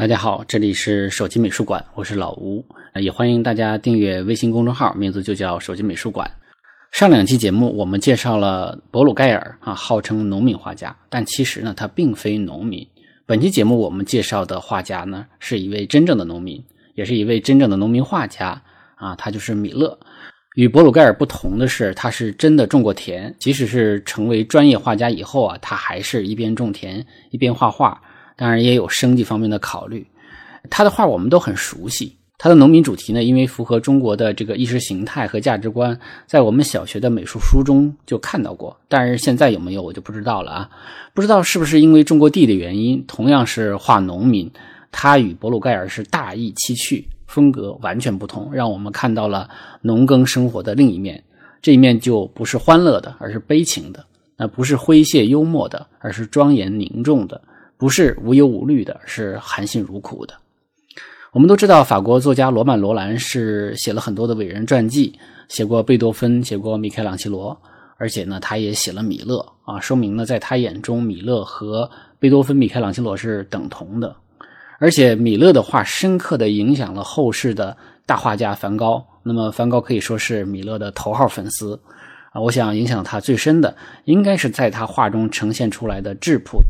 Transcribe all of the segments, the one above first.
大家好，这里是手机美术馆，我是老吴，也欢迎大家订阅微信公众号，名字就叫手机美术馆。上两期节目我们介绍了博鲁盖尔啊，号称农民画家，但其实呢，他并非农民。本期节目我们介绍的画家呢，是一位真正的农民，也是一位真正的农民画家啊，他就是米勒。与博鲁盖尔不同的是，他是真的种过田，即使是成为专业画家以后啊，他还是一边种田一边画画。当然也有生计方面的考虑，他的画我们都很熟悉。他的农民主题呢，因为符合中国的这个意识形态和价值观，在我们小学的美术书中就看到过。但是现在有没有我就不知道了啊！不知道是不是因为种过地的原因，同样是画农民，他与博鲁盖尔是大异其趣，风格完全不同，让我们看到了农耕生活的另一面。这一面就不是欢乐的，而是悲情的；那不是诙谐幽默的，而是庄严凝重的。不是无忧无虑的，是含辛茹苦的。我们都知道，法国作家罗曼·罗兰是写了很多的伟人传记，写过贝多芬，写过米开朗基罗，而且呢，他也写了米勒啊，说明呢，在他眼中，米勒和贝多芬、米开朗基罗是等同的。而且，米勒的画深刻的影响了后世的大画家梵高。那么，梵高可以说是米勒的头号粉丝啊。我想，影响他最深的，应该是在他画中呈现出来的质朴。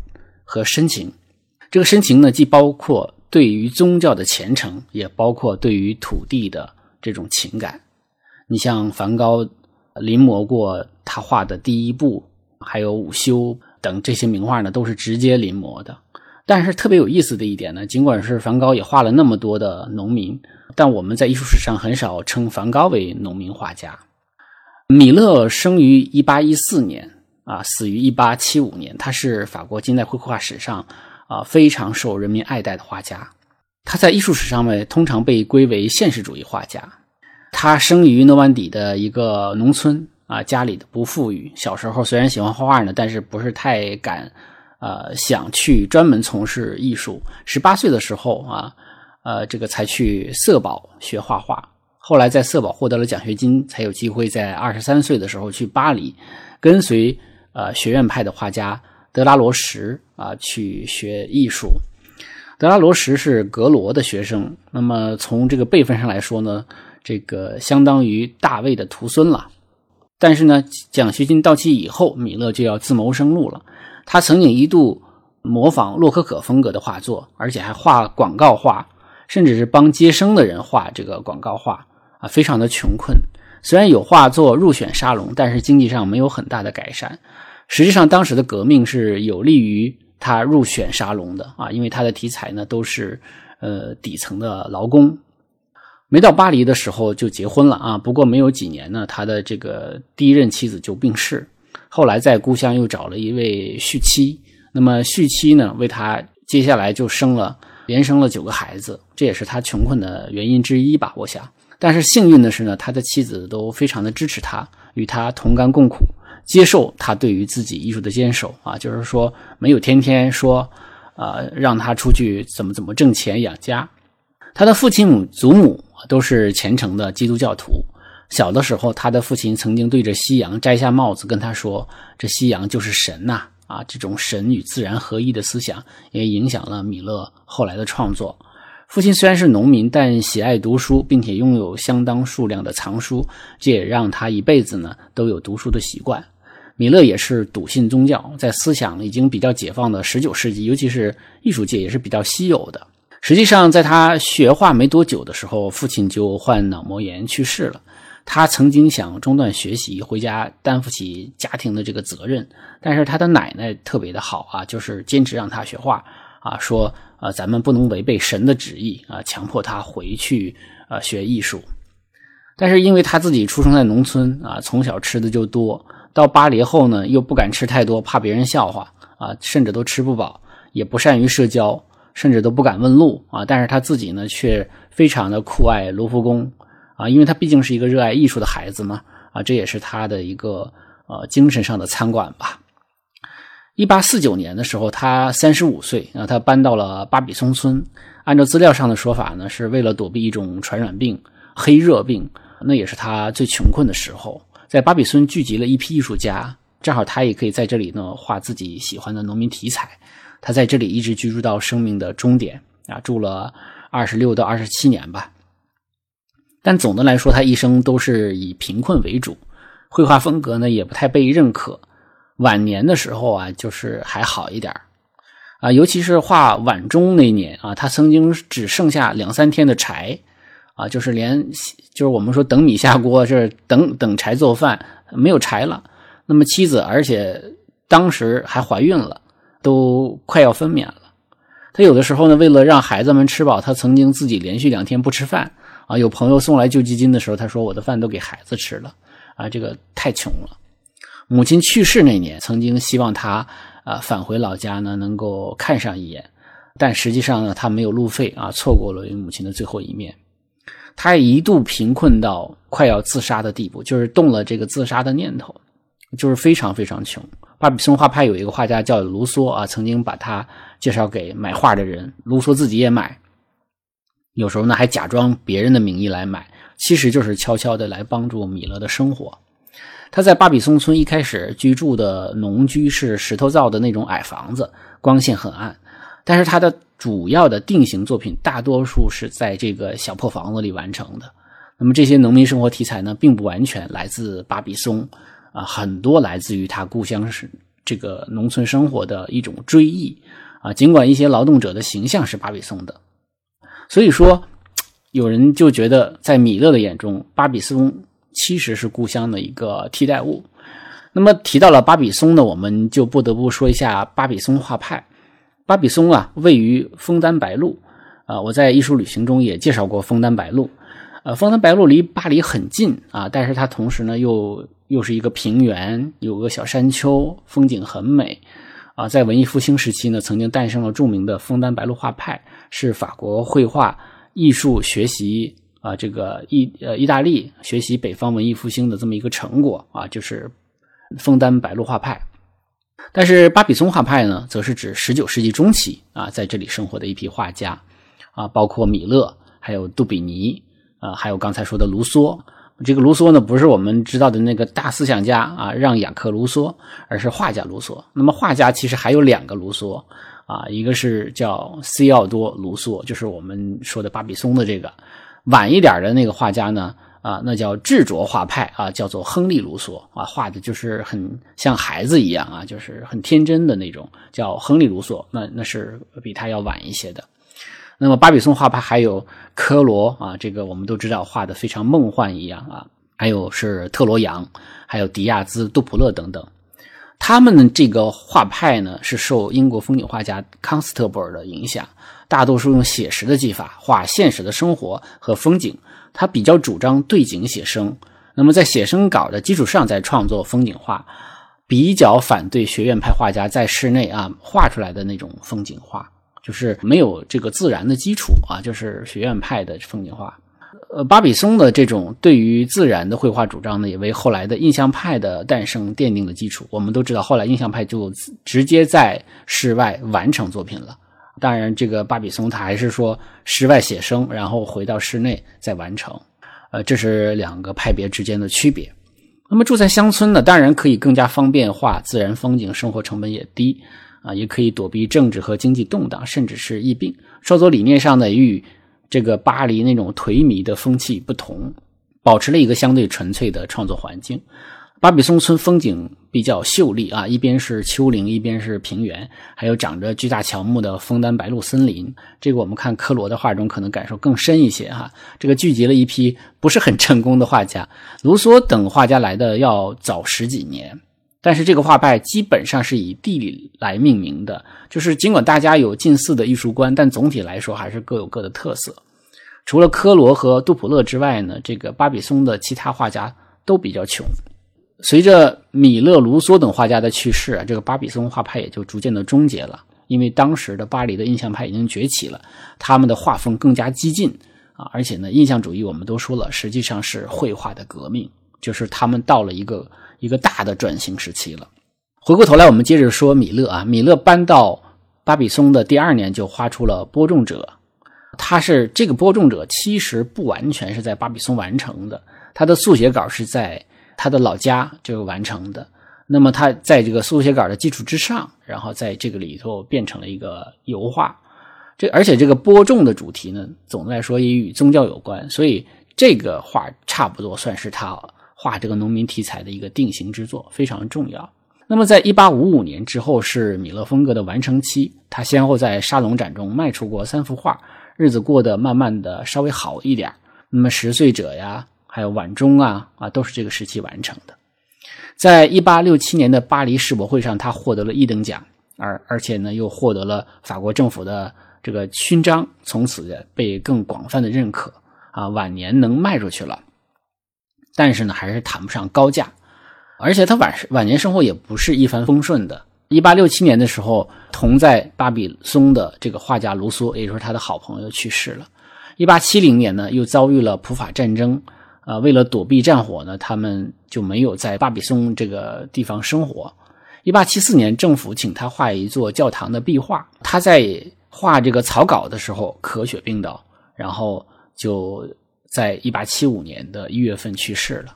和深情，这个深情呢，既包括对于宗教的虔诚，也包括对于土地的这种情感。你像梵高临摹过他画的第一部，还有午休等这些名画呢，都是直接临摹的。但是特别有意思的一点呢，尽管是梵高也画了那么多的农民，但我们在艺术史上很少称梵高为农民画家。米勒生于一八一四年。啊，死于一八七五年。他是法国近代绘画史上啊非常受人民爱戴的画家。他在艺术史上呢通常被归为现实主义画家。他生于诺曼底的一个农村啊，家里的不富裕。小时候虽然喜欢画画呢，但是不是太敢呃想去专门从事艺术。十八岁的时候啊，呃这个才去色保学画画。后来在色保获得了奖学金，才有机会在二十三岁的时候去巴黎跟随。呃，学院派的画家德拉罗什啊，去学艺术。德拉罗什是格罗的学生，那么从这个辈分上来说呢，这个相当于大卫的徒孙了。但是呢，奖学金到期以后，米勒就要自谋生路了。他曾经一度模仿洛可可风格的画作，而且还画广告画，甚至是帮接生的人画这个广告画啊，非常的穷困。虽然有画作入选沙龙，但是经济上没有很大的改善。实际上，当时的革命是有利于他入选沙龙的啊，因为他的题材呢都是呃底层的劳工。没到巴黎的时候就结婚了啊，不过没有几年呢，他的这个第一任妻子就病逝。后来在故乡又找了一位续妻，那么续妻呢为他接下来就生了连生了九个孩子，这也是他穷困的原因之一吧，我想。但是幸运的是呢，他的妻子都非常的支持他，与他同甘共苦，接受他对于自己艺术的坚守啊，就是说没有天天说，呃，让他出去怎么怎么挣钱养家。他的父亲母祖母都是虔诚的基督教徒。小的时候，他的父亲曾经对着夕阳摘下帽子跟他说：“这夕阳就是神呐！”啊，这种神与自然合一的思想也影响了米勒后来的创作。父亲虽然是农民，但喜爱读书，并且拥有相当数量的藏书，这也让他一辈子呢都有读书的习惯。米勒也是笃信宗教，在思想已经比较解放的十九世纪，尤其是艺术界也是比较稀有的。实际上，在他学画没多久的时候，父亲就患脑膜炎去世了。他曾经想中断学习，回家担负起家庭的这个责任，但是他的奶奶特别的好啊，就是坚持让他学画。啊，说啊，咱们不能违背神的旨意啊，强迫他回去啊学艺术。但是因为他自己出生在农村啊，从小吃的就多，到巴黎后呢，又不敢吃太多，怕别人笑话啊，甚至都吃不饱，也不善于社交，甚至都不敢问路啊。但是他自己呢，却非常的酷爱卢浮宫啊，因为他毕竟是一个热爱艺术的孩子嘛啊，这也是他的一个呃精神上的餐馆吧。一八四九年的时候，他三十五岁啊，他搬到了巴比松村。按照资料上的说法呢，是为了躲避一种传染病——黑热病。那也是他最穷困的时候，在巴比村聚集了一批艺术家，正好他也可以在这里呢画自己喜欢的农民题材。他在这里一直居住到生命的终点啊，住了二十六到二十七年吧。但总的来说，他一生都是以贫困为主，绘画风格呢也不太被认可。晚年的时候啊，就是还好一点啊，尤其是画晚中那年啊，他曾经只剩下两三天的柴啊，就是连就是我们说等米下锅，是等等柴做饭，没有柴了。那么妻子，而且当时还怀孕了，都快要分娩了。他有的时候呢，为了让孩子们吃饱，他曾经自己连续两天不吃饭。啊，有朋友送来救济金的时候，他说：“我的饭都给孩子吃了。”啊，这个太穷了。母亲去世那年，曾经希望他啊返回老家呢，能够看上一眼，但实际上呢，他没有路费啊，错过了与母亲的最后一面。他一度贫困到快要自杀的地步，就是动了这个自杀的念头，就是非常非常穷。巴比松画派有一个画家叫卢梭啊，曾经把他介绍给买画的人，卢梭自己也买。有时候呢，还假装别人的名义来买，其实就是悄悄的来帮助米勒的生活。他在巴比松村一开始居住的农居是石头造的那种矮房子，光线很暗。但是他的主要的定型作品大多数是在这个小破房子里完成的。那么这些农民生活题材呢，并不完全来自巴比松啊，很多来自于他故乡是这个农村生活的一种追忆啊。尽管一些劳动者的形象是巴比松的。所以说，有人就觉得，在米勒的眼中，巴比松其实是故乡的一个替代物。那么提到了巴比松呢，我们就不得不说一下巴比松画派。巴比松啊，位于枫丹白露啊，我在艺术旅行中也介绍过枫丹白露。呃，枫丹白露离巴黎很近啊，但是它同时呢，又又是一个平原，有个小山丘，风景很美。啊，在文艺复兴时期呢，曾经诞生了著名的枫丹白露画派，是法国绘画艺术学习啊，这个意呃意大利学习北方文艺复兴的这么一个成果啊，就是枫丹白露画派。但是巴比松画派呢，则是指十九世纪中期啊，在这里生活的一批画家啊，包括米勒，还有杜比尼啊，还有刚才说的卢梭。这个卢梭呢，不是我们知道的那个大思想家啊，让·雅克·卢梭，而是画家卢梭。那么画家其实还有两个卢梭啊，一个是叫西奥多·卢梭，就是我们说的巴比松的这个。晚一点的那个画家呢，啊，那叫智拙画派啊，叫做亨利·卢梭啊，画的就是很像孩子一样啊，就是很天真的那种，叫亨利·卢梭。那那是比他要晚一些的。那么巴比松画派还有科罗啊，这个我们都知道画的非常梦幻一样啊，还有是特罗扬，还有迪亚兹、杜普勒等等，他们的这个画派呢是受英国风景画家康斯特布尔的影响，大多数用写实的技法画现实的生活和风景，他比较主张对景写生，那么在写生稿的基础上再创作风景画，比较反对学院派画家在室内啊画出来的那种风景画。就是没有这个自然的基础啊，就是学院派的风景画。呃，巴比松的这种对于自然的绘画主张呢，也为后来的印象派的诞生奠定了基础。我们都知道，后来印象派就直接在室外完成作品了。当然，这个巴比松他还是说室外写生，然后回到室内再完成。呃，这是两个派别之间的区别。那么住在乡村呢，当然可以更加方便画自然风景，生活成本也低。啊，也可以躲避政治和经济动荡，甚至是疫病。创作理念上呢，与这个巴黎那种颓靡的风气不同，保持了一个相对纯粹的创作环境。巴比松村风景比较秀丽啊，一边是丘陵，一边是平原，还有长着巨大乔木的枫丹白露森林。这个我们看科罗的画中可能感受更深一些哈。这个聚集了一批不是很成功的画家，卢梭等画家来的要早十几年。但是这个画派基本上是以地理来命名的，就是尽管大家有近似的艺术观，但总体来说还是各有各的特色。除了科罗和杜普勒之外呢，这个巴比松的其他画家都比较穷。随着米勒、卢梭等画家的去世啊，这个巴比松画派也就逐渐的终结了。因为当时的巴黎的印象派已经崛起了，他们的画风更加激进啊，而且呢，印象主义我们都说了，实际上是绘画的革命，就是他们到了一个。一个大的转型时期了。回过头来，我们接着说米勒啊。米勒搬到巴比松的第二年就画出了《播种者》，他是这个《播种者》其实不完全是在巴比松完成的，他的速写稿是在他的老家就完成的。那么他在这个速写稿的基础之上，然后在这个里头变成了一个油画。这而且这个播种的主题呢，总的来说也与宗教有关，所以这个画差不多算是他画这个农民题材的一个定型之作，非常重要。那么，在1855年之后是米勒风格的完成期，他先后在沙龙展中卖出过三幅画，日子过得慢慢的稍微好一点。那么，十岁者呀，还有晚钟啊，啊，都是这个时期完成的。在1867年的巴黎世博会上，他获得了一等奖，而而且呢，又获得了法国政府的这个勋章，从此被更广泛的认可。啊，晚年能卖出去了，但是呢，还是谈不上高价。而且他晚晚年生活也不是一帆风顺的。一八六七年的时候，同在巴比松的这个画家卢梭，也就是他的好朋友去世了。一八七零年呢，又遭遇了普法战争，啊，为了躲避战火呢，他们就没有在巴比松这个地方生活。一八七四年，政府请他画一座教堂的壁画，他在画这个草稿的时候咳血病倒，然后就在一八七五年的一月份去世了。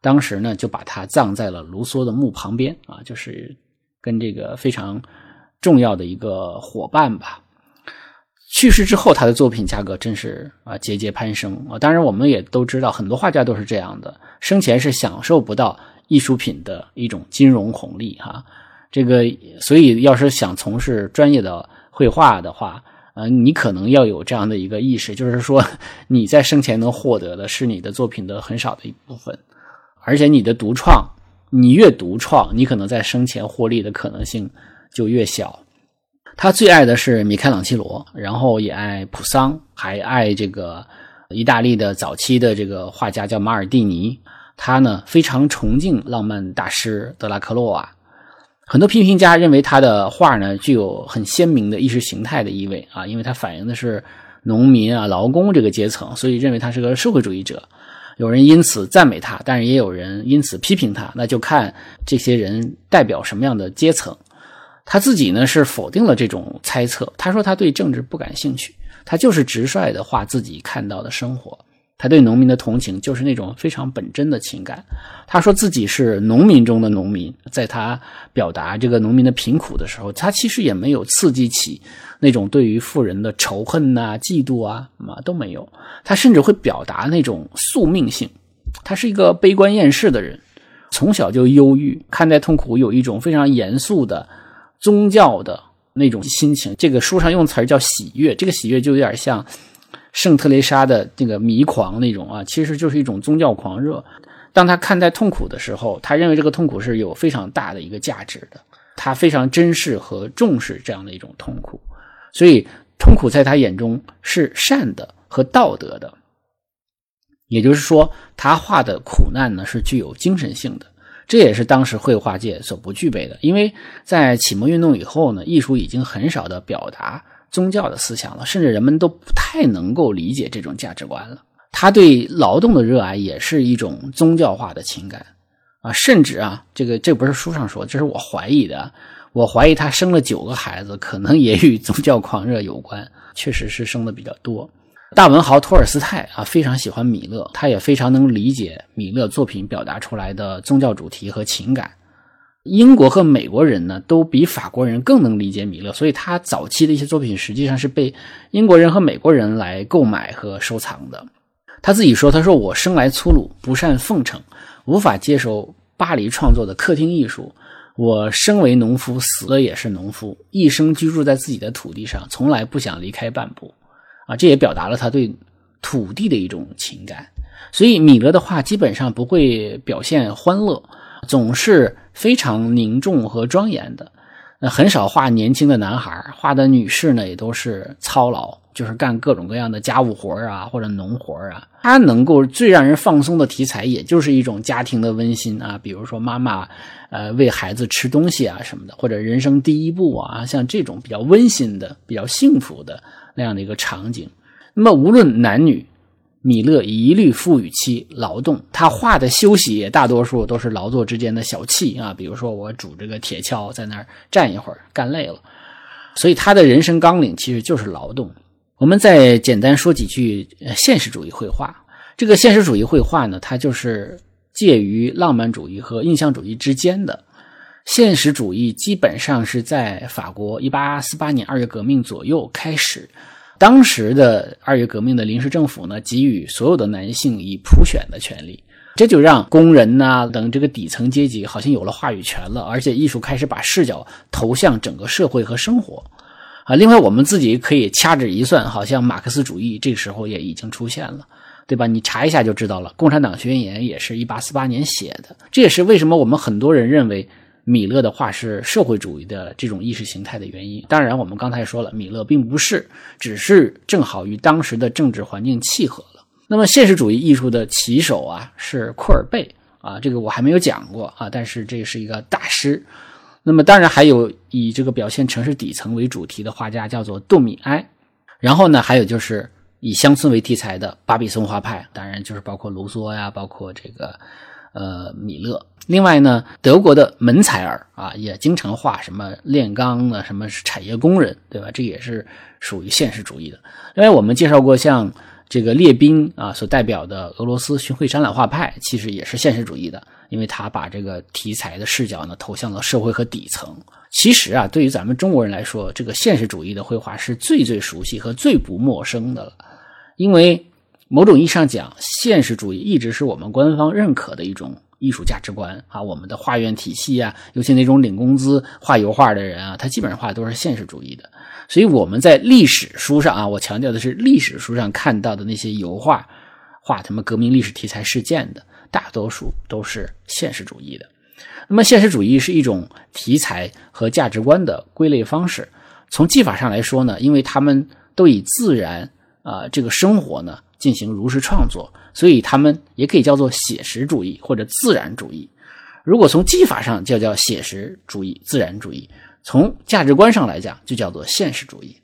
当时呢，就把他葬在了卢梭的墓旁边啊，就是跟这个非常重要的一个伙伴吧。去世之后，他的作品价格真是啊节节攀升啊。当然，我们也都知道，很多画家都是这样的，生前是享受不到艺术品的一种金融红利哈。这个，所以要是想从事专业的绘画的话，呃，你可能要有这样的一个意识，就是说你在生前能获得的是你的作品的很少的一部分。而且你的独创，你越独创，你可能在生前获利的可能性就越小。他最爱的是米开朗基罗，然后也爱普桑，还爱这个意大利的早期的这个画家叫马尔蒂尼。他呢非常崇敬浪漫大师德拉克洛瓦。很多批评家认为他的画呢具有很鲜明的意识形态的意味啊，因为他反映的是农民啊劳工这个阶层，所以认为他是个社会主义者。有人因此赞美他，但是也有人因此批评他，那就看这些人代表什么样的阶层。他自己呢是否定了这种猜测，他说他对政治不感兴趣，他就是直率的画自己看到的生活。他对农民的同情就是那种非常本真的情感。他说自己是农民中的农民，在他表达这个农民的贫苦的时候，他其实也没有刺激起那种对于富人的仇恨呐、嫉妒啊，嘛都没有。他甚至会表达那种宿命性。他是一个悲观厌世的人，从小就忧郁，看待痛苦有一种非常严肃的宗教的那种心情。这个书上用词儿叫喜悦，这个喜悦就有点像。圣特蕾莎的那个迷狂那种啊，其实就是一种宗教狂热。当他看待痛苦的时候，他认为这个痛苦是有非常大的一个价值的，他非常珍视和重视这样的一种痛苦，所以痛苦在他眼中是善的和道德的。也就是说，他画的苦难呢是具有精神性的，这也是当时绘画界所不具备的。因为在启蒙运动以后呢，艺术已经很少的表达。宗教的思想了，甚至人们都不太能够理解这种价值观了。他对劳动的热爱也是一种宗教化的情感啊，甚至啊，这个这不是书上说，这是我怀疑的。我怀疑他生了九个孩子，可能也与宗教狂热有关，确实是生的比较多。大文豪托尔斯泰啊，非常喜欢米勒，他也非常能理解米勒作品表达出来的宗教主题和情感。英国和美国人呢，都比法国人更能理解米勒，所以他早期的一些作品实际上是被英国人和美国人来购买和收藏的。他自己说：“他说我生来粗鲁，不善奉承，无法接受巴黎创作的客厅艺术。我生为农夫，死了也是农夫，一生居住在自己的土地上，从来不想离开半步。”啊，这也表达了他对土地的一种情感。所以米勒的画基本上不会表现欢乐。总是非常凝重和庄严的，那很少画年轻的男孩，画的女士呢也都是操劳，就是干各种各样的家务活啊或者农活啊。他能够最让人放松的题材，也就是一种家庭的温馨啊，比如说妈妈呃喂孩子吃东西啊什么的，或者人生第一步啊，像这种比较温馨的、比较幸福的那样的一个场景。那么无论男女。米勒一律赋予其劳动，他画的休息也大多数都是劳作之间的小憩啊，比如说我拄着个铁锹在那儿站一会儿，干累了。所以他的人生纲领其实就是劳动。我们再简单说几句现实主义绘画。这个现实主义绘画呢，它就是介于浪漫主义和印象主义之间的。现实主义基本上是在法国一八四八年二月革命左右开始。当时的二月革命的临时政府呢，给予所有的男性以普选的权利，这就让工人呐等这个底层阶级好像有了话语权了，而且艺术开始把视角投向整个社会和生活。啊，另外我们自己可以掐指一算，好像马克思主义这个时候也已经出现了。对吧？你查一下就知道了。共产党宣言也是一八四八年写的，这也是为什么我们很多人认为米勒的画是社会主义的这种意识形态的原因。当然，我们刚才说了，米勒并不是，只是正好与当时的政治环境契合了。那么，现实主义艺术的旗手啊是库尔贝啊，这个我还没有讲过啊，但是这是一个大师。那么，当然还有以这个表现城市底层为主题的画家，叫做杜米埃。然后呢，还有就是。以乡村为题材的巴比松画派，当然就是包括卢梭呀，包括这个呃米勒。另外呢，德国的门采尔啊，也经常画什么炼钢的，什么产业工人，对吧？这也是属于现实主义的。因为我们介绍过，像这个列宾啊所代表的俄罗斯巡回展览画派，其实也是现实主义的，因为他把这个题材的视角呢投向了社会和底层。其实啊，对于咱们中国人来说，这个现实主义的绘画是最最熟悉和最不陌生的了。因为某种意义上讲，现实主义一直是我们官方认可的一种艺术价值观啊。我们的画院体系啊，尤其那种领工资画油画的人啊，他基本上画的都是现实主义的。所以我们在历史书上啊，我强调的是历史书上看到的那些油画，画什么革命历史题材事件的，大多数都是现实主义的。那么，现实主义是一种题材和价值观的归类方式。从技法上来说呢，因为他们都以自然。啊，这个生活呢进行如实创作，所以他们也可以叫做写实主义或者自然主义。如果从技法上就叫写实主义、自然主义；从价值观上来讲，就叫做现实主义。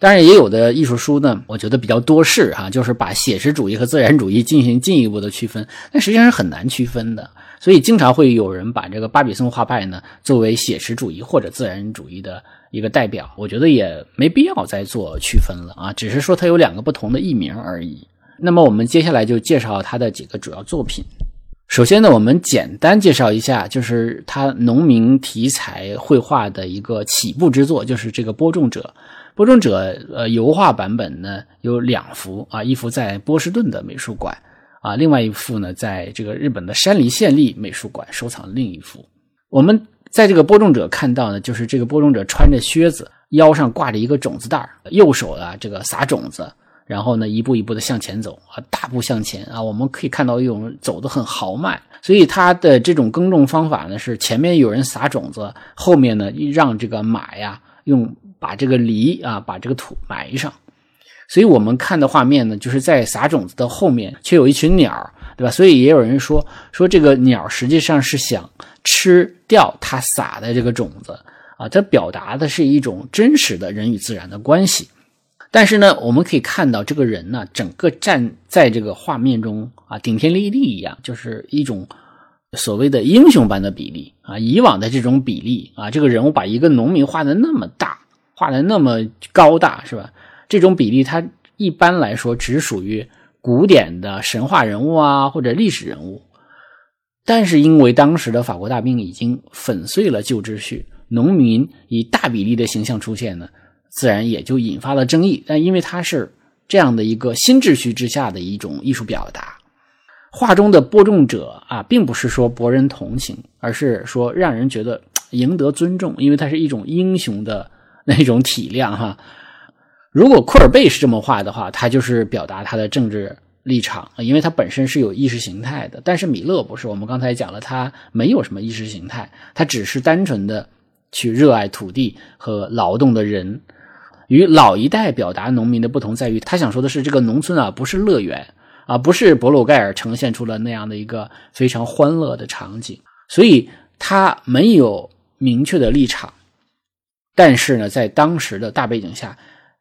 当然，也有的艺术书呢，我觉得比较多事哈，就是把写实主义和自然主义进行进一步的区分，但实际上是很难区分的。所以，经常会有人把这个巴比松画派呢作为写实主义或者自然主义的一个代表。我觉得也没必要再做区分了啊，只是说它有两个不同的译名而已。那么，我们接下来就介绍他的几个主要作品。首先呢，我们简单介绍一下，就是他农民题材绘画的一个起步之作，就是这个播种者。播种者，呃，油画版本呢有两幅啊，一幅在波士顿的美术馆啊，另外一幅呢在这个日本的山梨县立美术馆收藏另一幅。我们在这个播种者看到呢，就是这个播种者穿着靴子，腰上挂着一个种子袋右手啊这个撒种子，然后呢一步一步的向前走啊，大步向前啊，我们可以看到一种走得很豪迈。所以他的这种耕种方法呢，是前面有人撒种子，后面呢让这个马呀用。把这个犁啊，把这个土埋上，所以我们看的画面呢，就是在撒种子的后面，却有一群鸟，对吧？所以也有人说，说这个鸟实际上是想吃掉他撒的这个种子啊，它表达的是一种真实的人与自然的关系。但是呢，我们可以看到这个人呢，整个站在这个画面中啊，顶天立地一样，就是一种所谓的英雄般的比例啊。以往的这种比例啊，这个人物把一个农民画的那么大。画的那么高大是吧？这种比例它一般来说只属于古典的神话人物啊或者历史人物，但是因为当时的法国大兵已经粉碎了旧秩序，农民以大比例的形象出现呢，自然也就引发了争议。但因为它是这样的一个新秩序之下的一种艺术表达，画中的播种者啊，并不是说博人同情，而是说让人觉得赢得尊重，因为它是一种英雄的。那种体谅哈，如果库尔贝是这么画的话，他就是表达他的政治立场，因为他本身是有意识形态的。但是米勒不是，我们刚才讲了，他没有什么意识形态，他只是单纯的去热爱土地和劳动的人。与老一代表达农民的不同在于，他想说的是，这个农村啊不是乐园啊，不是博鲁盖尔呈现出了那样的一个非常欢乐的场景，所以他没有明确的立场。但是呢，在当时的大背景下，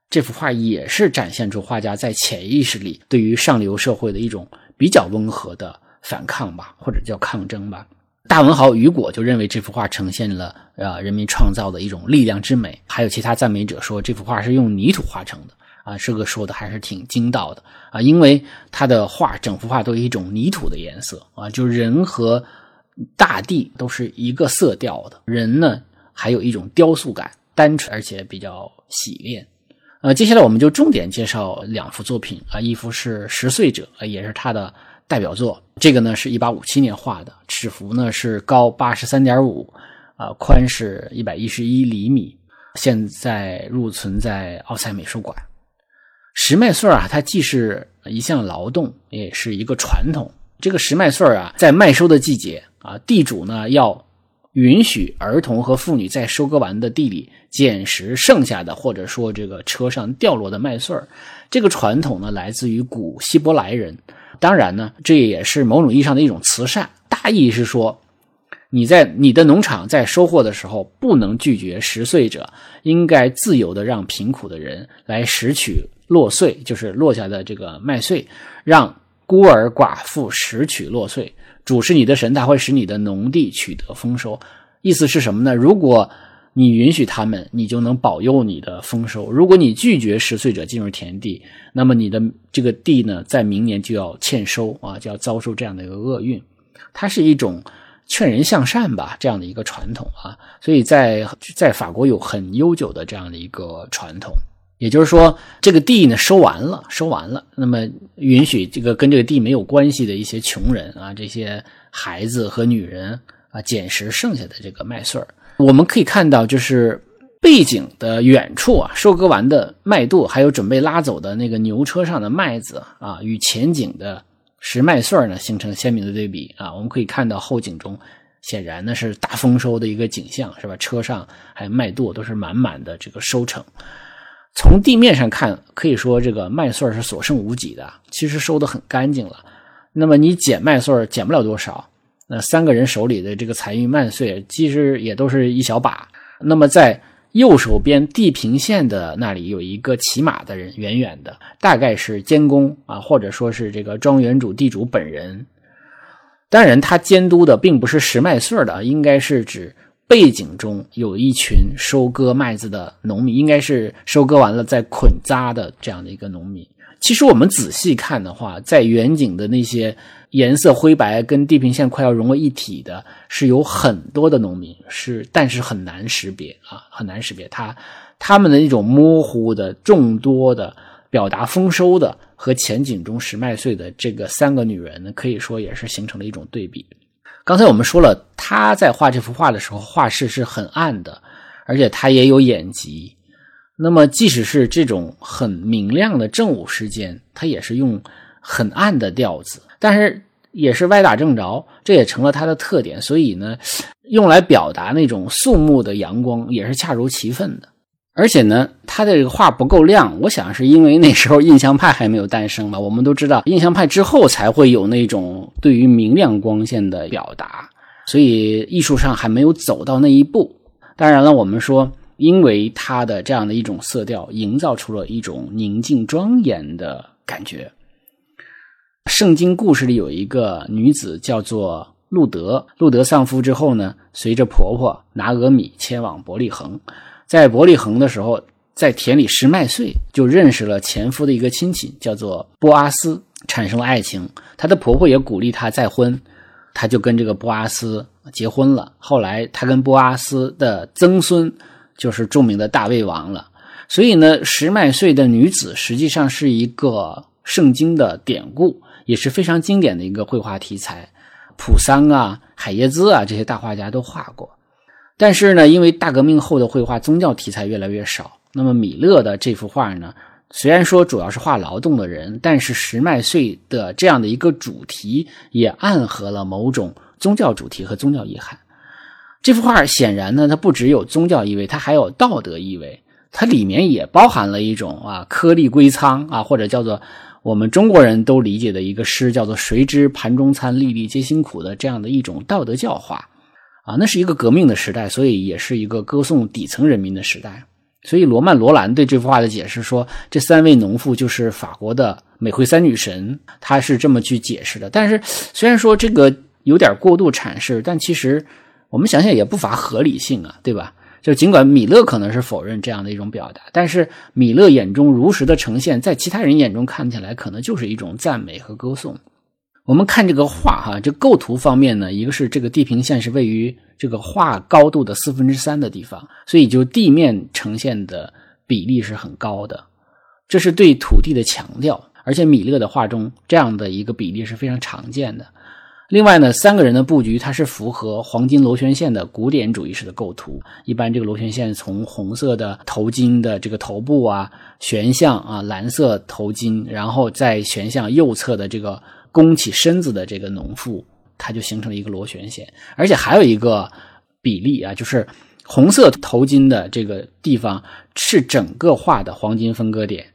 这幅画也是展现出画家在潜意识里对于上流社会的一种比较温和的反抗吧，或者叫抗争吧。大文豪雨果就认为这幅画呈现了啊人民创造的一种力量之美，还有其他赞美者说这幅画是用泥土画成的。啊，这个说的还是挺精到的。啊，因为他的画整幅画都有一种泥土的颜色。啊，就人和大地都是一个色调的，人呢还有一种雕塑感，单纯而且比较洗练。呃，接下来我们就重点介绍两幅作品啊，一幅是《十岁者》，也是他的代表作。这个呢是一八五七年画的，尺幅呢是高八十三点五，啊，宽是一百一十一厘米。现在入存在奥赛美术馆。石麦穗啊，它既是一项劳动，也是一个传统。这个石麦穗啊，在麦收的季节啊，地主呢要。允许儿童和妇女在收割完的地里捡拾剩下的，或者说这个车上掉落的麦穗儿。这个传统呢，来自于古希伯来人。当然呢，这也是某种意义上的一种慈善。大意是说，你在你的农场在收获的时候，不能拒绝拾穗者，应该自由的让贫苦的人来拾取落穗，就是落下的这个麦穗，让孤儿寡妇拾取落穗。主是你的神，他会使你的农地取得丰收。意思是什么呢？如果你允许他们，你就能保佑你的丰收；如果你拒绝十岁者进入田地，那么你的这个地呢，在明年就要欠收啊，就要遭受这样的一个厄运。它是一种劝人向善吧，这样的一个传统啊。所以在在法国有很悠久的这样的一个传统。也就是说，这个地呢收完了，收完了，那么允许这个跟这个地没有关系的一些穷人啊，这些孩子和女人啊，捡拾剩下的这个麦穗儿。我们可以看到，就是背景的远处啊，收割完的麦垛，还有准备拉走的那个牛车上的麦子啊，与前景的拾麦穗儿呢，形成鲜明的对比啊。我们可以看到后景中，显然呢是大丰收的一个景象，是吧？车上还有麦垛都是满满的这个收成。从地面上看，可以说这个麦穗是所剩无几的，其实收的很干净了。那么你捡麦穗捡不了多少，那三个人手里的这个残余麦穗，其实也都是一小把。那么在右手边地平线的那里有一个骑马的人，远远的，大概是监工啊，或者说是这个庄园主、地主本人。当然，他监督的并不是拾麦穗的，应该是指。背景中有一群收割麦子的农民，应该是收割完了再捆扎的这样的一个农民。其实我们仔细看的话，在远景的那些颜色灰白跟地平线快要融为一体的，是有很多的农民，是但是很难识别啊，很难识别他他们的那种模糊的众多的表达丰收的和前景中拾麦穗的这个三个女人呢，可以说也是形成了一种对比。刚才我们说了，他在画这幅画的时候，画室是很暗的，而且他也有眼疾。那么，即使是这种很明亮的正午时间，他也是用很暗的调子，但是也是歪打正着，这也成了他的特点。所以呢，用来表达那种肃穆的阳光，也是恰如其分的。而且呢，他的这个画不够亮，我想是因为那时候印象派还没有诞生吧。我们都知道，印象派之后才会有那种对于明亮光线的表达，所以艺术上还没有走到那一步。当然了，我们说，因为他的这样的一种色调，营造出了一种宁静庄严的感觉。圣经故事里有一个女子叫做路德，路德丧夫之后呢，随着婆婆拿俄米迁往伯利恒。在伯利恒的时候，在田里拾麦穗，就认识了前夫的一个亲戚，叫做波阿斯，产生了爱情。她的婆婆也鼓励她再婚，她就跟这个波阿斯结婚了。后来，她跟波阿斯的曾孙就是著名的大卫王了。所以呢，拾麦穗的女子实际上是一个圣经的典故，也是非常经典的一个绘画题材。普桑啊、海耶兹啊这些大画家都画过。但是呢，因为大革命后的绘画宗教题材越来越少，那么米勒的这幅画呢，虽然说主要是画劳动的人，但是石麦穗的这样的一个主题也暗合了某种宗教主题和宗教意涵。这幅画显然呢，它不只有宗教意味，它还有道德意味，它里面也包含了一种啊颗粒归仓啊，或者叫做我们中国人都理解的一个诗，叫做谁知盘中餐，粒粒皆辛苦的这样的一种道德教化。啊，那是一个革命的时代，所以也是一个歌颂底层人民的时代。所以罗曼·罗兰对这幅画的解释说，这三位农妇就是法国的美惠三女神，他是这么去解释的。但是虽然说这个有点过度阐释，但其实我们想想也不乏合理性啊，对吧？就尽管米勒可能是否认这样的一种表达，但是米勒眼中如实的呈现，在其他人眼中看起来可能就是一种赞美和歌颂。我们看这个画哈，这构图方面呢，一个是这个地平线是位于这个画高度的四分之三的地方，所以就地面呈现的比例是很高的，这是对土地的强调。而且米勒的画中这样的一个比例是非常常见的。另外呢，三个人的布局它是符合黄金螺旋线的古典主义式的构图。一般这个螺旋线从红色的头巾的这个头部啊旋向啊蓝色头巾，然后再旋向右侧的这个。弓起身子的这个农妇，它就形成了一个螺旋线，而且还有一个比例啊，就是红色头巾的这个地方是整个画的黄金分割点，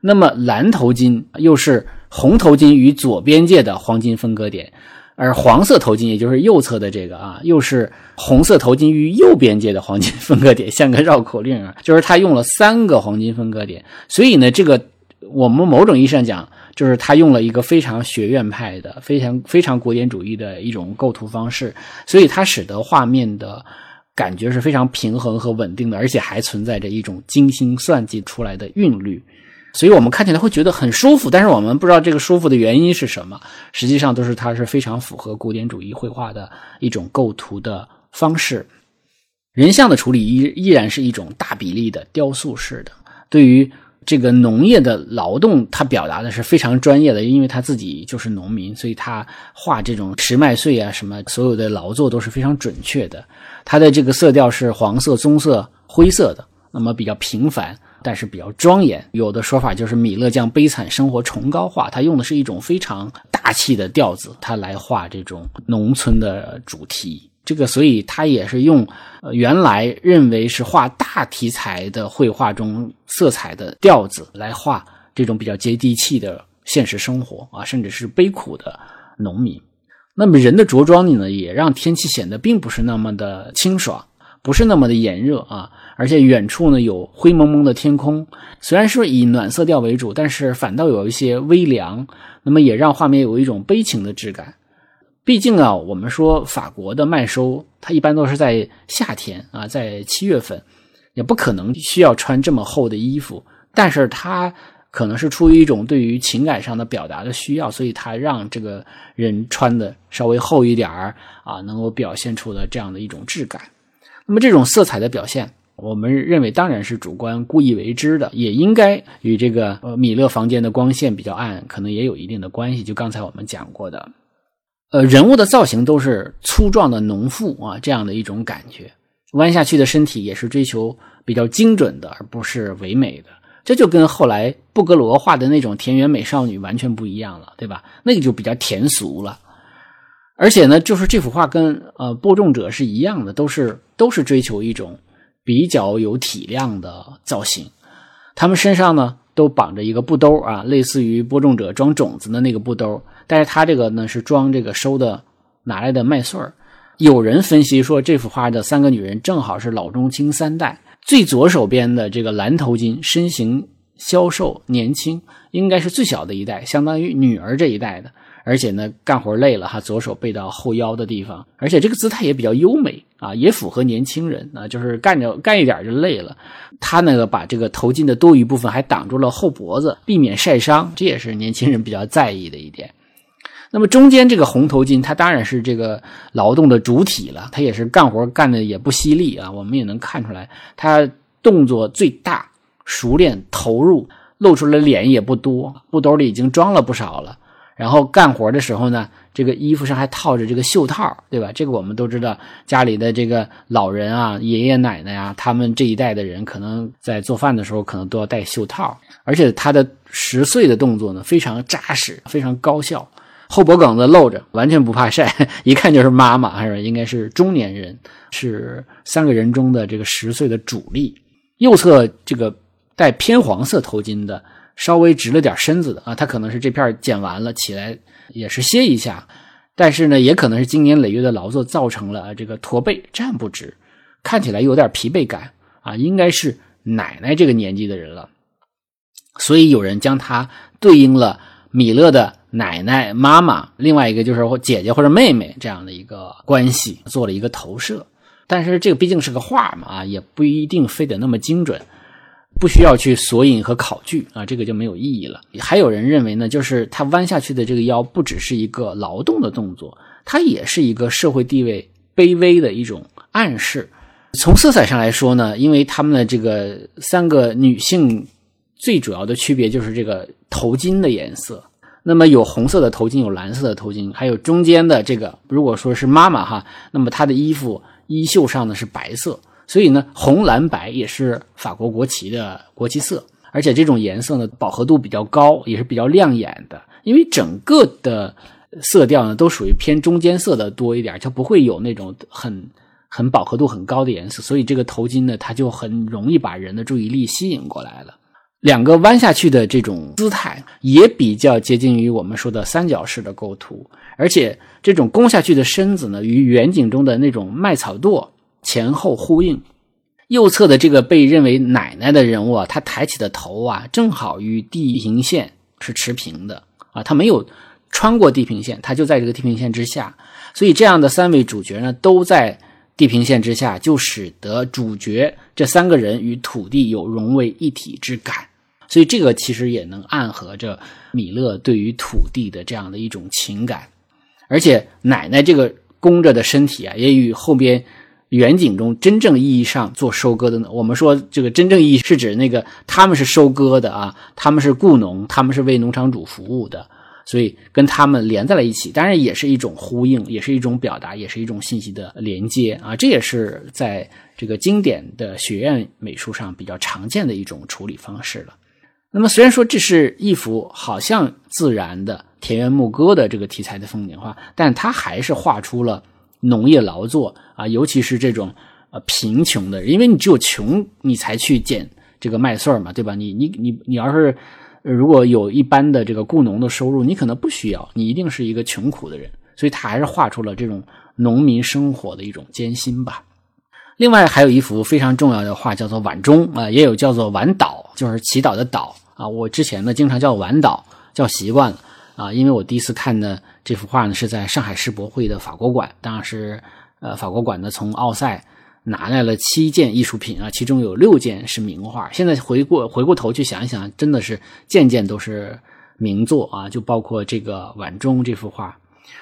那么蓝头巾又是红头巾与左边界的黄金分割点，而黄色头巾也就是右侧的这个啊，又是红色头巾与右边界的黄金分割点，像个绕口令啊，就是它用了三个黄金分割点，所以呢，这个我们某种意义上讲。就是他用了一个非常学院派的、非常非常古典主义的一种构图方式，所以它使得画面的感觉是非常平衡和稳定的，而且还存在着一种精心算计出来的韵律，所以我们看起来会觉得很舒服。但是我们不知道这个舒服的原因是什么，实际上都是它是非常符合古典主义绘画的一种构图的方式。人像的处理依依然是一种大比例的雕塑式的，对于。这个农业的劳动，他表达的是非常专业的，因为他自己就是农民，所以他画这种持麦穗啊，什么所有的劳作都是非常准确的。他的这个色调是黄色、棕色、灰色的，那么比较平凡，但是比较庄严。有的说法就是米勒将悲惨生活崇高化，他用的是一种非常大气的调子，他来画这种农村的主题。这个，所以他也是用呃原来认为是画大题材的绘画中色彩的调子来画这种比较接地气的现实生活啊，甚至是悲苦的农民。那么人的着装呢，也让天气显得并不是那么的清爽，不是那么的炎热啊，而且远处呢有灰蒙蒙的天空，虽然是以暖色调为主，但是反倒有一些微凉，那么也让画面有一种悲情的质感。毕竟啊，我们说法国的麦收，它一般都是在夏天啊，在七月份，也不可能需要穿这么厚的衣服。但是它可能是出于一种对于情感上的表达的需要，所以它让这个人穿的稍微厚一点儿啊，能够表现出的这样的一种质感。那么这种色彩的表现，我们认为当然是主观故意为之的，也应该与这个呃米勒房间的光线比较暗，可能也有一定的关系。就刚才我们讲过的。呃，人物的造型都是粗壮的农妇啊，这样的一种感觉，弯下去的身体也是追求比较精准的，而不是唯美的。这就跟后来布格罗画的那种田园美少女完全不一样了，对吧？那个就比较甜俗了。而且呢，就是这幅画跟呃播种者是一样的，都是都是追求一种比较有体量的造型。他们身上呢都绑着一个布兜啊，类似于播种者装种子的那个布兜。但是他这个呢是装这个收的拿来的麦穗儿。有人分析说，这幅画的三个女人正好是老中青三代。最左手边的这个蓝头巾，身形消瘦年轻，应该是最小的一代，相当于女儿这一代的。而且呢，干活累了哈，左手背到后腰的地方，而且这个姿态也比较优美啊，也符合年轻人啊，就是干着干一点就累了。他那个把这个头巾的多余部分还挡住了后脖子，避免晒伤，这也是年轻人比较在意的一点。那么中间这个红头巾，它当然是这个劳动的主体了，它也是干活干的也不犀利啊。我们也能看出来，他动作最大、熟练、投入，露出来脸也不多，布兜里已经装了不少了。然后干活的时候呢，这个衣服上还套着这个袖套，对吧？这个我们都知道，家里的这个老人啊、爷爷奶奶啊，他们这一代的人可能在做饭的时候可能都要戴袖套，而且他的十岁的动作呢非常扎实，非常高效。后脖梗子露着，完全不怕晒，一看就是妈妈，还是应该是中年人，是三个人中的这个十岁的主力。右侧这个戴偏黄色头巾的，稍微直了点身子的啊，他可能是这片剪完了起来也是歇一下，但是呢，也可能是经年累月的劳作造成了这个驼背站不直，看起来有点疲惫感啊，应该是奶奶这个年纪的人了，所以有人将它对应了米勒的。奶奶、妈妈，另外一个就是姐姐或者妹妹这样的一个关系，做了一个投射。但是这个毕竟是个画嘛，啊，也不一定非得那么精准。不需要去索引和考据啊，这个就没有意义了。还有人认为呢，就是他弯下去的这个腰不只是一个劳动的动作，它也是一个社会地位卑微的一种暗示。从色彩上来说呢，因为他们的这个三个女性最主要的区别就是这个头巾的颜色。那么有红色的头巾，有蓝色的头巾，还有中间的这个，如果说是妈妈哈，那么她的衣服衣袖上呢是白色。所以呢，红蓝白也是法国国旗的国旗色，而且这种颜色呢饱和度比较高，也是比较亮眼的。因为整个的色调呢都属于偏中间色的多一点，就不会有那种很很饱和度很高的颜色。所以这个头巾呢，它就很容易把人的注意力吸引过来了。两个弯下去的这种姿态也比较接近于我们说的三角式的构图，而且这种弓下去的身子呢，与远景中的那种麦草垛。前后呼应，右侧的这个被认为奶奶的人物啊，他抬起的头啊，正好与地平线是持平的。啊，他没有穿过地平线，他就在这个地平线之下，所以这样的三位主角呢，都在地平线之下，就使得主角这三个人与土地有融为一体之感，所以这个其实也能暗合着米勒对于土地的这样的一种情感，而且奶奶这个弓着的身体啊，也与后边。远景中真正意义上做收割的呢？我们说这个真正意义是指那个他们是收割的啊，他们是雇农，他们是为农场主服务的，所以跟他们连在了一起，当然也是一种呼应，也是一种表达，也是一种信息的连接啊。这也是在这个经典的学院美术上比较常见的一种处理方式了。那么虽然说这是一幅好像自然的田园牧歌的这个题材的风景画，但它还是画出了。农业劳作啊，尤其是这种呃贫穷的人，因为你只有穷，你才去捡这个麦穗嘛，对吧？你你你你要是如果有一般的这个雇农的收入，你可能不需要，你一定是一个穷苦的人，所以他还是画出了这种农民生活的一种艰辛吧。另外还有一幅非常重要的画，叫做晚钟啊，也有叫做晚祷，就是祈祷的祷啊。我之前呢经常叫晚祷，叫习惯了。啊，因为我第一次看的这幅画呢，是在上海世博会的法国馆，当时，呃，法国馆呢从奥赛拿来了七件艺术品啊，其中有六件是名画。现在回过回过头去想一想，真的是件件都是名作啊，就包括这个晚钟这幅画。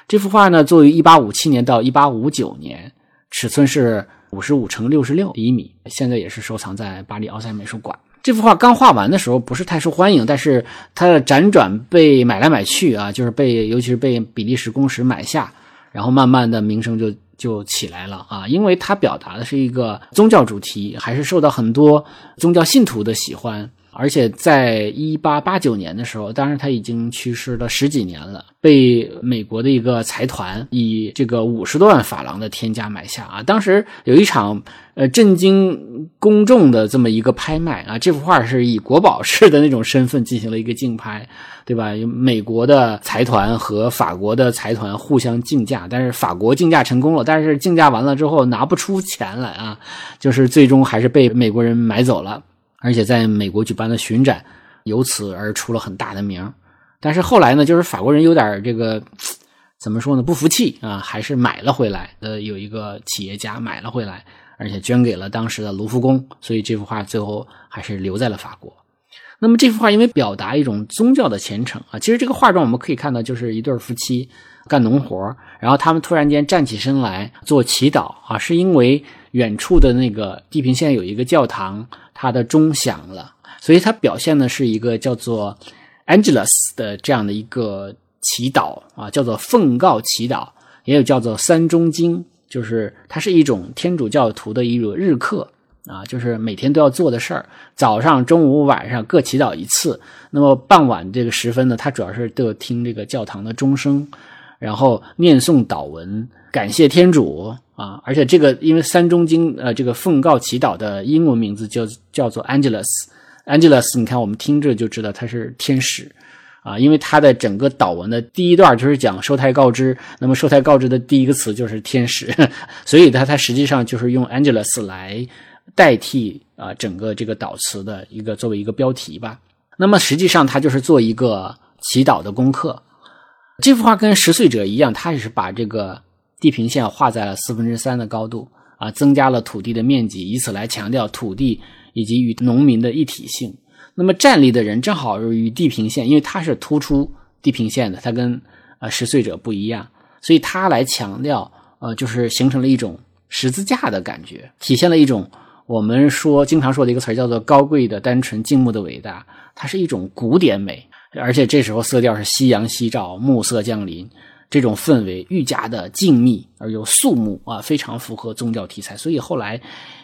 这幅画呢，作于一八五七年到一八五九年，尺寸是五十五乘六十六厘米，现在也是收藏在巴黎奥赛美术馆。这幅画刚画完的时候不是太受欢迎，但是它的辗转被买来买去啊，就是被尤其是被比利时公使买下，然后慢慢的名声就就起来了啊，因为它表达的是一个宗教主题，还是受到很多宗教信徒的喜欢。而且在一八八九年的时候，当然他已经去世了十几年了，被美国的一个财团以这个五十多万法郎的天价买下啊！当时有一场呃震惊公众的这么一个拍卖啊，这幅画是以国宝式的那种身份进行了一个竞拍，对吧？美国的财团和法国的财团互相竞价，但是法国竞价成功了，但是竞价完了之后拿不出钱来啊，就是最终还是被美国人买走了。而且在美国举办的巡展，由此而出了很大的名。但是后来呢，就是法国人有点这个怎么说呢？不服气啊，还是买了回来。呃，有一个企业家买了回来，而且捐给了当时的卢浮宫。所以这幅画最后还是留在了法国。那么这幅画因为表达一种宗教的虔诚啊，其实这个画中我们可以看到，就是一对夫妻干农活，然后他们突然间站起身来做祈祷啊，是因为远处的那个地平线有一个教堂。他的钟响了，所以他表现的是一个叫做 Angelus 的这样的一个祈祷啊，叫做奉告祈祷，也有叫做三钟经，就是它是一种天主教徒的一种日课啊，就是每天都要做的事儿。早上、中午、晚上各祈祷一次。那么傍晚这个时分呢，他主要是都听这个教堂的钟声，然后念诵祷文，感谢天主。啊，而且这个因为三中经呃，这个奉告祈祷的英文名字叫叫做 Angelus，Angelus，你看我们听着就知道他是天使啊，因为他的整个祷文的第一段就是讲受胎告知，那么受胎告知的第一个词就是天使，所以他他实际上就是用 Angelus 来代替啊整个这个祷词的一个作为一个标题吧。那么实际上他就是做一个祈祷的功课。这幅画跟十岁者一样，他也是把这个。地平线画在了四分之三的高度啊，增加了土地的面积，以此来强调土地以及与农民的一体性。那么站立的人正好与地平线，因为他是突出地平线的，他跟呃拾穗者不一样，所以他来强调，呃，就是形成了一种十字架的感觉，体现了一种我们说经常说的一个词叫做高贵的、单纯、静穆的伟大，它是一种古典美，而且这时候色调是夕阳西照，暮色降临。这种氛围愈加的静谧而又肃穆啊，非常符合宗教题材。所以后来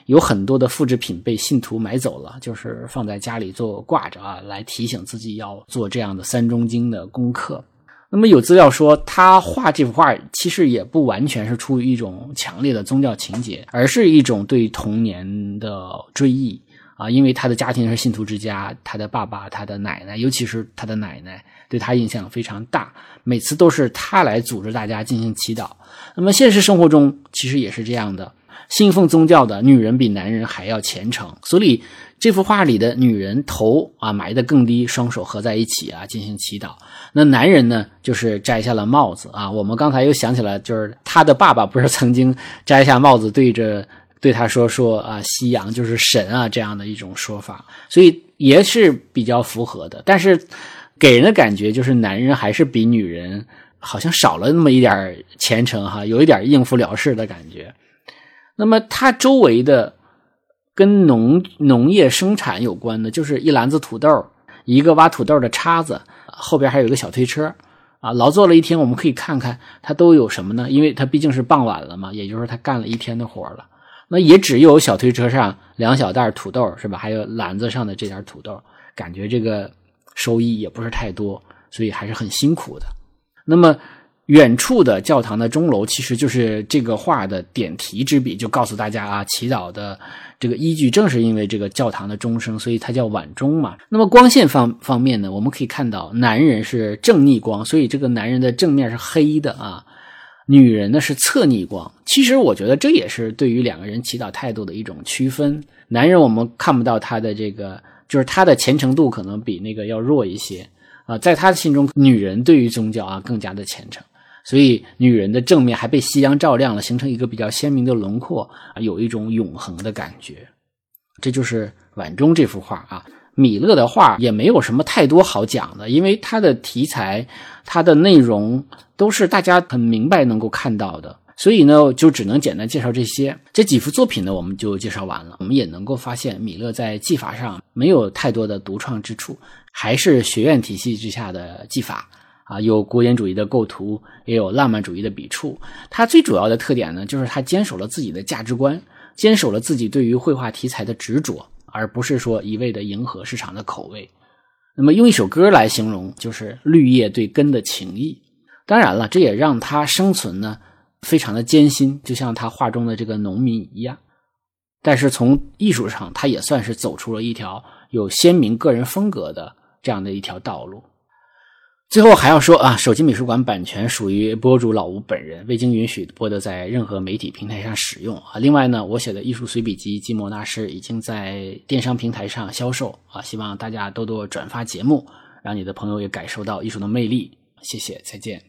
有很多的复制品被信徒买走了，就是放在家里做挂着啊，来提醒自己要做这样的三中经的功课。那么有资料说，他画这幅画其实也不完全是出于一种强烈的宗教情节，而是一种对童年的追忆。啊，因为他的家庭是信徒之家，他的爸爸、他的奶奶，尤其是他的奶奶，对他影响非常大。每次都是他来组织大家进行祈祷。那么现实生活中其实也是这样的，信奉宗教的女人比男人还要虔诚。所以这幅画里的女人头啊埋得更低，双手合在一起啊进行祈祷。那男人呢，就是摘下了帽子啊。我们刚才又想起来，就是他的爸爸不是曾经摘下帽子对着。对他说说啊，夕阳就是神啊，这样的一种说法，所以也是比较符合的。但是给人的感觉就是男人还是比女人好像少了那么一点虔诚哈，有一点应付了事的感觉。那么他周围的跟农农业生产有关的，就是一篮子土豆，一个挖土豆的叉子，后边还有一个小推车啊。劳作了一天，我们可以看看他都有什么呢？因为他毕竟是傍晚了嘛，也就是他干了一天的活了。那也只有小推车上两小袋土豆是吧？还有篮子上的这点土豆，感觉这个收益也不是太多，所以还是很辛苦的。那么远处的教堂的钟楼，其实就是这个画的点题之笔，就告诉大家啊，祈祷的这个依据正是因为这个教堂的钟声，所以它叫晚钟嘛。那么光线方方面呢，我们可以看到男人是正逆光，所以这个男人的正面是黑的啊。女人呢是侧逆光，其实我觉得这也是对于两个人祈祷态度的一种区分。男人我们看不到他的这个，就是他的虔诚度可能比那个要弱一些啊，在他的心中，女人对于宗教啊更加的虔诚，所以女人的正面还被夕阳照亮了，形成一个比较鲜明的轮廓啊，有一种永恒的感觉。这就是晚钟这幅画啊。米勒的画也没有什么太多好讲的，因为他的题材、他的内容都是大家很明白能够看到的，所以呢，就只能简单介绍这些。这几幅作品呢，我们就介绍完了。我们也能够发现，米勒在技法上没有太多的独创之处，还是学院体系之下的技法啊，有古典主义的构图，也有浪漫主义的笔触。他最主要的特点呢，就是他坚守了自己的价值观，坚守了自己对于绘画题材的执着。而不是说一味的迎合市场的口味，那么用一首歌来形容，就是绿叶对根的情谊。当然了，这也让他生存呢非常的艰辛，就像他画中的这个农民一样。但是从艺术上，他也算是走出了一条有鲜明个人风格的这样的一条道路。最后还要说啊，手机美术馆版权属于博主老吴本人，未经允许不得在任何媒体平台上使用啊。另外呢，我写的艺术随笔集《寂寞大师》已经在电商平台上销售啊，希望大家多多转发节目，让你的朋友也感受到艺术的魅力。谢谢，再见。